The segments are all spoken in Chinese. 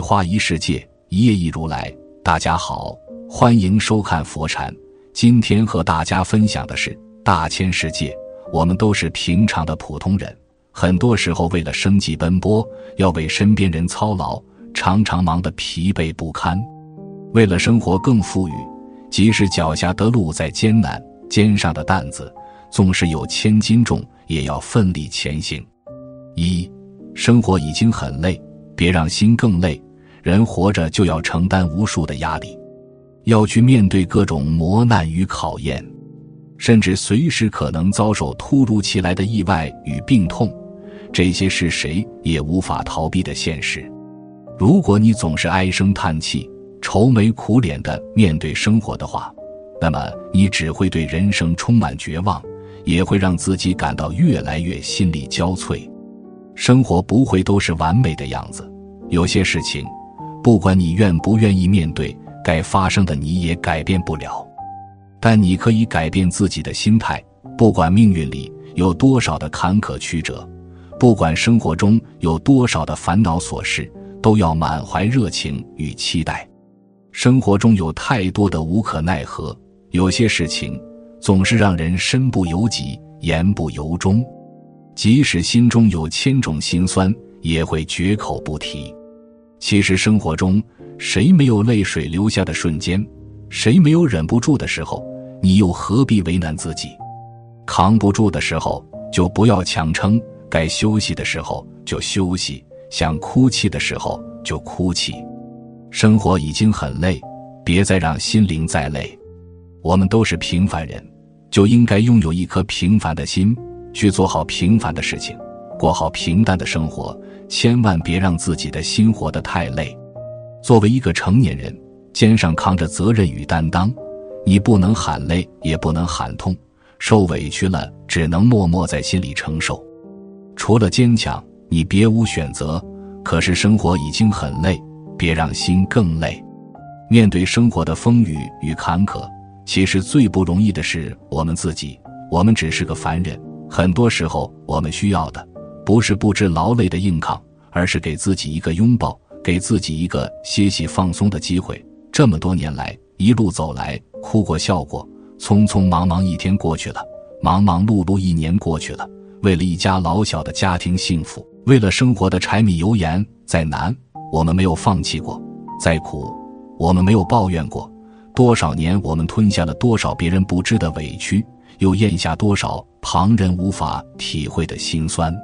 一花一世界，一叶一如来。大家好，欢迎收看佛禅。今天和大家分享的是大千世界，我们都是平常的普通人，很多时候为了生计奔波，要为身边人操劳，常常忙得疲惫不堪。为了生活更富裕，即使脚下的路再艰难，肩上的担子纵是有千斤重，也要奋力前行。一，生活已经很累。别让心更累。人活着就要承担无数的压力，要去面对各种磨难与考验，甚至随时可能遭受突如其来的意外与病痛。这些是谁也无法逃避的现实。如果你总是唉声叹气、愁眉苦脸的面对生活的话，那么你只会对人生充满绝望，也会让自己感到越来越心力交瘁。生活不会都是完美的样子，有些事情，不管你愿不愿意面对，该发生的你也改变不了。但你可以改变自己的心态，不管命运里有多少的坎坷曲折，不管生活中有多少的烦恼琐事，都要满怀热情与期待。生活中有太多的无可奈何，有些事情总是让人身不由己，言不由衷。即使心中有千种心酸，也会绝口不提。其实生活中，谁没有泪水流下的瞬间？谁没有忍不住的时候？你又何必为难自己？扛不住的时候就不要强撑，该休息的时候就休息，想哭泣的时候就哭泣。生活已经很累，别再让心灵再累。我们都是平凡人，就应该拥有一颗平凡的心。去做好平凡的事情，过好平淡的生活，千万别让自己的心活得太累。作为一个成年人，肩上扛着责任与担当，你不能喊累，也不能喊痛，受委屈了只能默默在心里承受。除了坚强，你别无选择。可是生活已经很累，别让心更累。面对生活的风雨与坎坷，其实最不容易的是我们自己。我们只是个凡人。很多时候，我们需要的不是不知劳累的硬抗，而是给自己一个拥抱，给自己一个歇息放松的机会。这么多年来，一路走来，哭过笑过，匆匆忙忙一天过去了，忙忙碌碌一年过去了。为了一家老小的家庭幸福，为了生活的柴米油盐，再难我们没有放弃过，再苦我们没有抱怨过。多少年，我们吞下了多少别人不知的委屈。又咽下多少旁人无法体会的辛酸？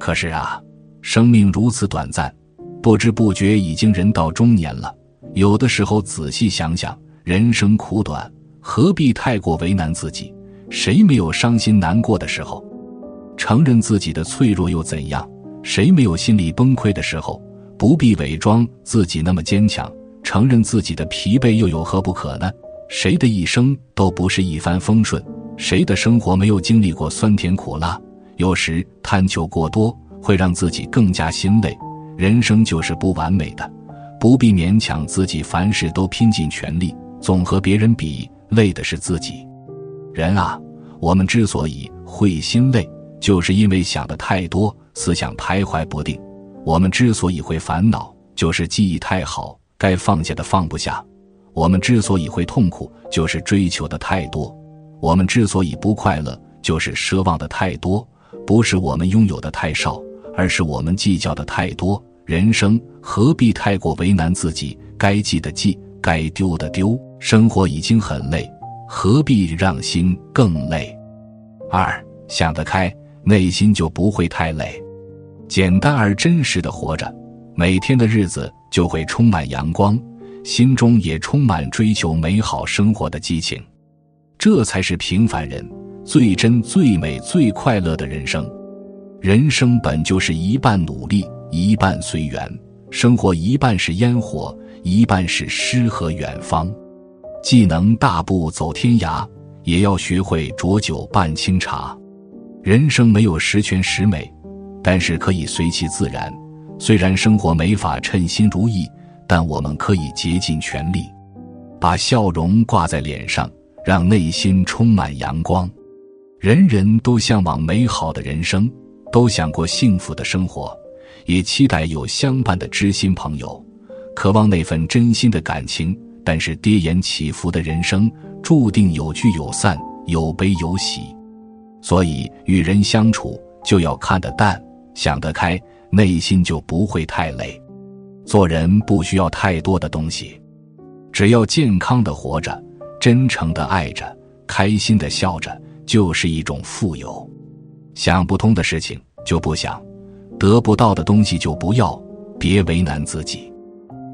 可是啊，生命如此短暂，不知不觉已经人到中年了。有的时候仔细想想，人生苦短，何必太过为难自己？谁没有伤心难过的时候？承认自己的脆弱又怎样？谁没有心理崩溃的时候？不必伪装自己那么坚强，承认自己的疲惫又有何不可呢？谁的一生都不是一帆风顺。谁的生活没有经历过酸甜苦辣？有时贪求过多会让自己更加心累。人生就是不完美的，不必勉强自己，凡事都拼尽全力，总和别人比，累的是自己。人啊，我们之所以会心累，就是因为想的太多，思想徘徊不定；我们之所以会烦恼，就是记忆太好，该放下的放不下；我们之所以会痛苦，就是追求的太多。我们之所以不快乐，就是奢望的太多，不是我们拥有的太少，而是我们计较的太多。人生何必太过为难自己？该记的记，该丢的丢。生活已经很累，何必让心更累？二想得开，内心就不会太累。简单而真实的活着，每天的日子就会充满阳光，心中也充满追求美好生活的激情。这才是平凡人最真、最美、最快乐的人生。人生本就是一半努力，一半随缘。生活一半是烟火，一半是诗和远方。既能大步走天涯，也要学会浊酒伴清茶。人生没有十全十美，但是可以随其自然。虽然生活没法称心如意，但我们可以竭尽全力，把笑容挂在脸上。让内心充满阳光，人人都向往美好的人生，都想过幸福的生活，也期待有相伴的知心朋友。渴望那份真心的感情。但是跌宕起伏的人生，注定有聚有散，有悲有喜。所以与人相处就要看得淡，想得开，内心就不会太累。做人不需要太多的东西，只要健康的活着，真诚的爱着，开心的笑着，就是一种富有。想不通的事情就不想，得不到的东西就不要，别为难自己。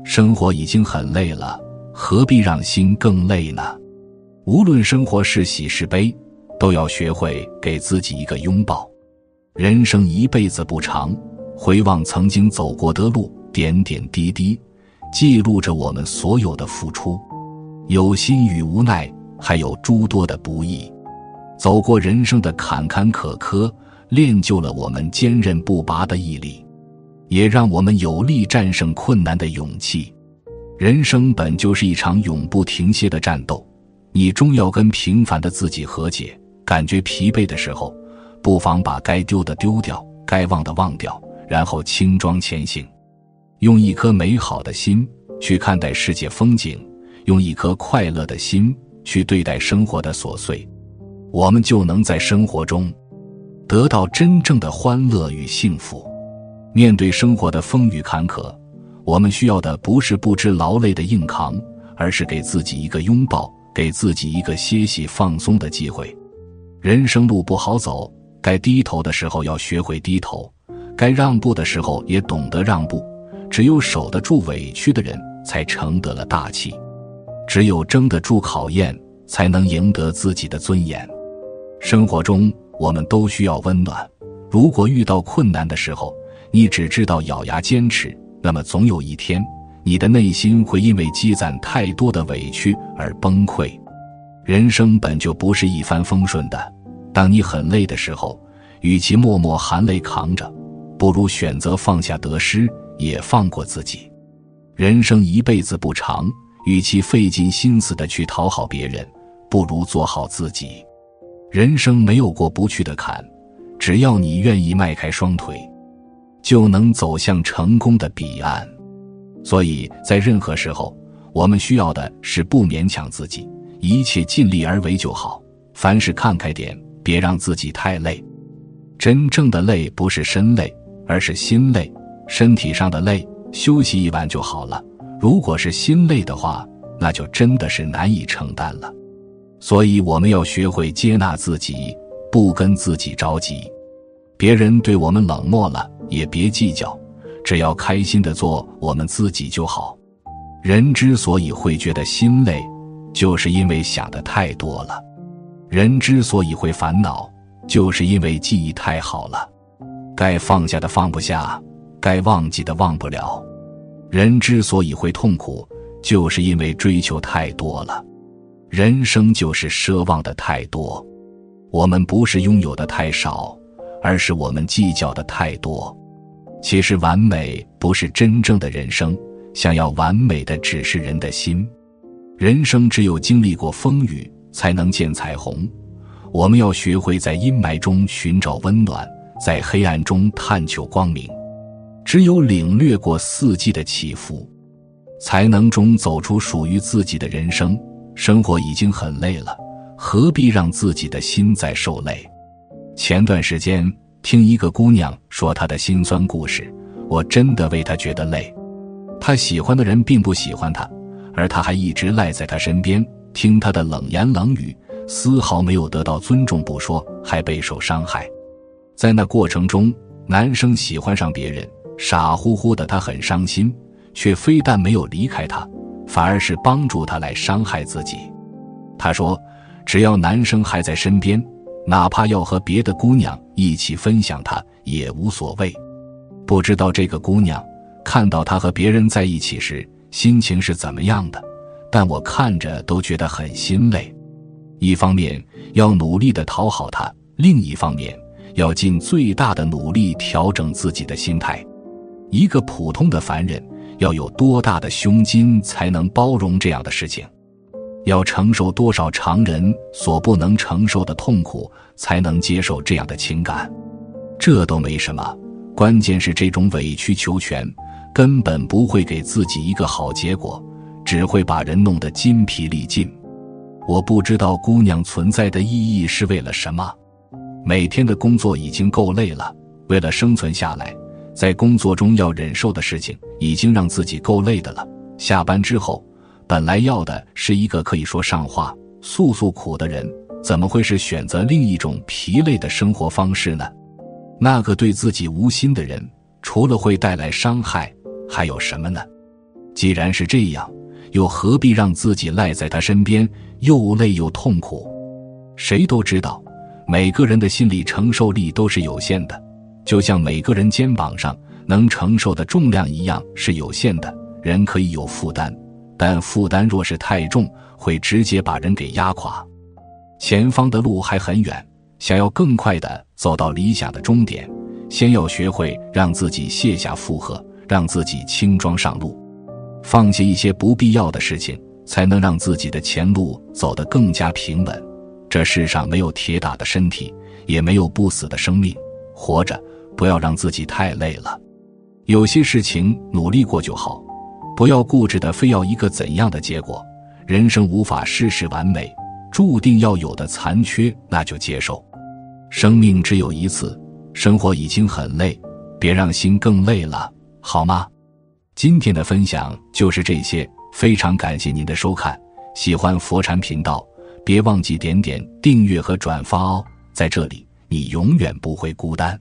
生活已经很累了，何必让心更累呢？无论生活是喜是悲，都要学会给自己一个拥抱。人生一辈子不长，回望曾经走过的路，点点滴滴，记录着我们所有的付出，有心与无奈，还有诸多的不易。走过人生的坎坎坷坷，练就了我们坚韧不拔的毅力，也让我们有力战胜困难的勇气。人生本就是一场永不停歇的战斗，你终要跟平凡的自己和解。感觉疲惫的时候，不妨把该丢的丢掉，该忘的忘掉，然后轻装前行，用一颗美好的心去看待世界风景，用一颗快乐的心去对待生活的琐碎。我们就能在生活中得到真正的欢乐与幸福。面对生活的风雨坎坷，我们需要的不是不知劳累的硬扛，而是给自己一个拥抱，给自己一个歇息放松的机会。人生路不好走，该低头的时候要学会低头，该让步的时候也懂得让步。只有守得住委屈的人，才承得了大气；只有争得住考验，才能赢得自己的尊严。生活中，我们都需要温暖。如果遇到困难的时候，你只知道咬牙坚持，那么总有一天，你的内心会因为积攒太多的委屈而崩溃。人生本就不是一帆风顺的，当你很累的时候，与其默默含泪扛着，不如选择放下得失，也放过自己。人生一辈子不长，与其费尽心思的去讨好别人，不如做好自己。人生没有过不去的坎，只要你愿意迈开双腿，就能走向成功的彼岸。所以在任何时候，我们需要的是不勉强自己，一切尽力而为就好。凡事看开点，别让自己太累。真正的累不是身累，而是心累。身体上的累，休息一晚就好了；如果是心累的话，那就真的是难以承担了。所以，我们要学会接纳自己，不跟自己着急。别人对我们冷漠了，也别计较，只要开心的做我们自己就好。人之所以会觉得心累，就是因为想的太多了；人之所以会烦恼，就是因为记忆太好了。该放下的放不下，该忘记的忘不了。人之所以会痛苦，就是因为追求太多了。人生就是奢望的太多，我们不是拥有的太少，而是我们计较的太多。其实完美不是真正的人生，想要完美的只是人的心。人生只有经历过风雨，才能见彩虹。我们要学会在阴霾中寻找温暖，在黑暗中探求光明。只有领略过四季的起伏，才能中走出属于自己的人生。生活已经很累了，何必让自己的心再受累？前段时间听一个姑娘说她的心酸故事，我真的为她觉得累。她喜欢的人并不喜欢她，而她还一直赖在他身边，听他的冷言冷语，丝毫没有得到尊重不说，还备受伤害。在那过程中，男生喜欢上别人，傻乎乎的她很伤心，却非但没有离开他。反而是帮助他来伤害自己。他说：“只要男生还在身边，哪怕要和别的姑娘一起分享他也无所谓。”不知道这个姑娘看到他和别人在一起时心情是怎么样的，但我看着都觉得很心累。一方面要努力的讨好他，另一方面要尽最大的努力调整自己的心态。一个普通的凡人。要有多大的胸襟才能包容这样的事情？要承受多少常人所不能承受的痛苦才能接受这样的情感？这都没什么，关键是这种委曲求全，根本不会给自己一个好结果，只会把人弄得筋疲力尽。我不知道姑娘存在的意义是为了什么。每天的工作已经够累了，为了生存下来，在工作中要忍受的事情已经让自己够累的了。下班之后，本来要的是一个可以说上话、诉诉苦的人，怎么会是选择另一种疲累的生活方式呢？那个对自己无心的人，除了会带来伤害，还有什么呢？既然是这样。又何必让自己赖在他身边，又累又痛苦？谁都知道，每个人的心理承受力都是有限的，就像每个人肩膀上能承受的重量一样是有限的。人可以有负担，但负担若是太重，会直接把人给压垮。前方的路还很远，想要更快的走到理想的终点，先要学会让自己卸下负荷，让自己轻装上路。放弃一些不必要的事情，才能让自己的前路走得更加平稳。这世上没有铁打的身体，也没有不死的生命。活着，不要让自己太累了。有些事情努力过就好，不要固执的非要一个怎样的结果。人生无法事事完美，注定要有的残缺，那就接受。生命只有一次，生活已经很累，别让心更累了，好吗？今天的分享就是这些，非常感谢您的收看。喜欢佛禅频道，别忘记点点订阅和转发哦。在这里，你永远不会孤单。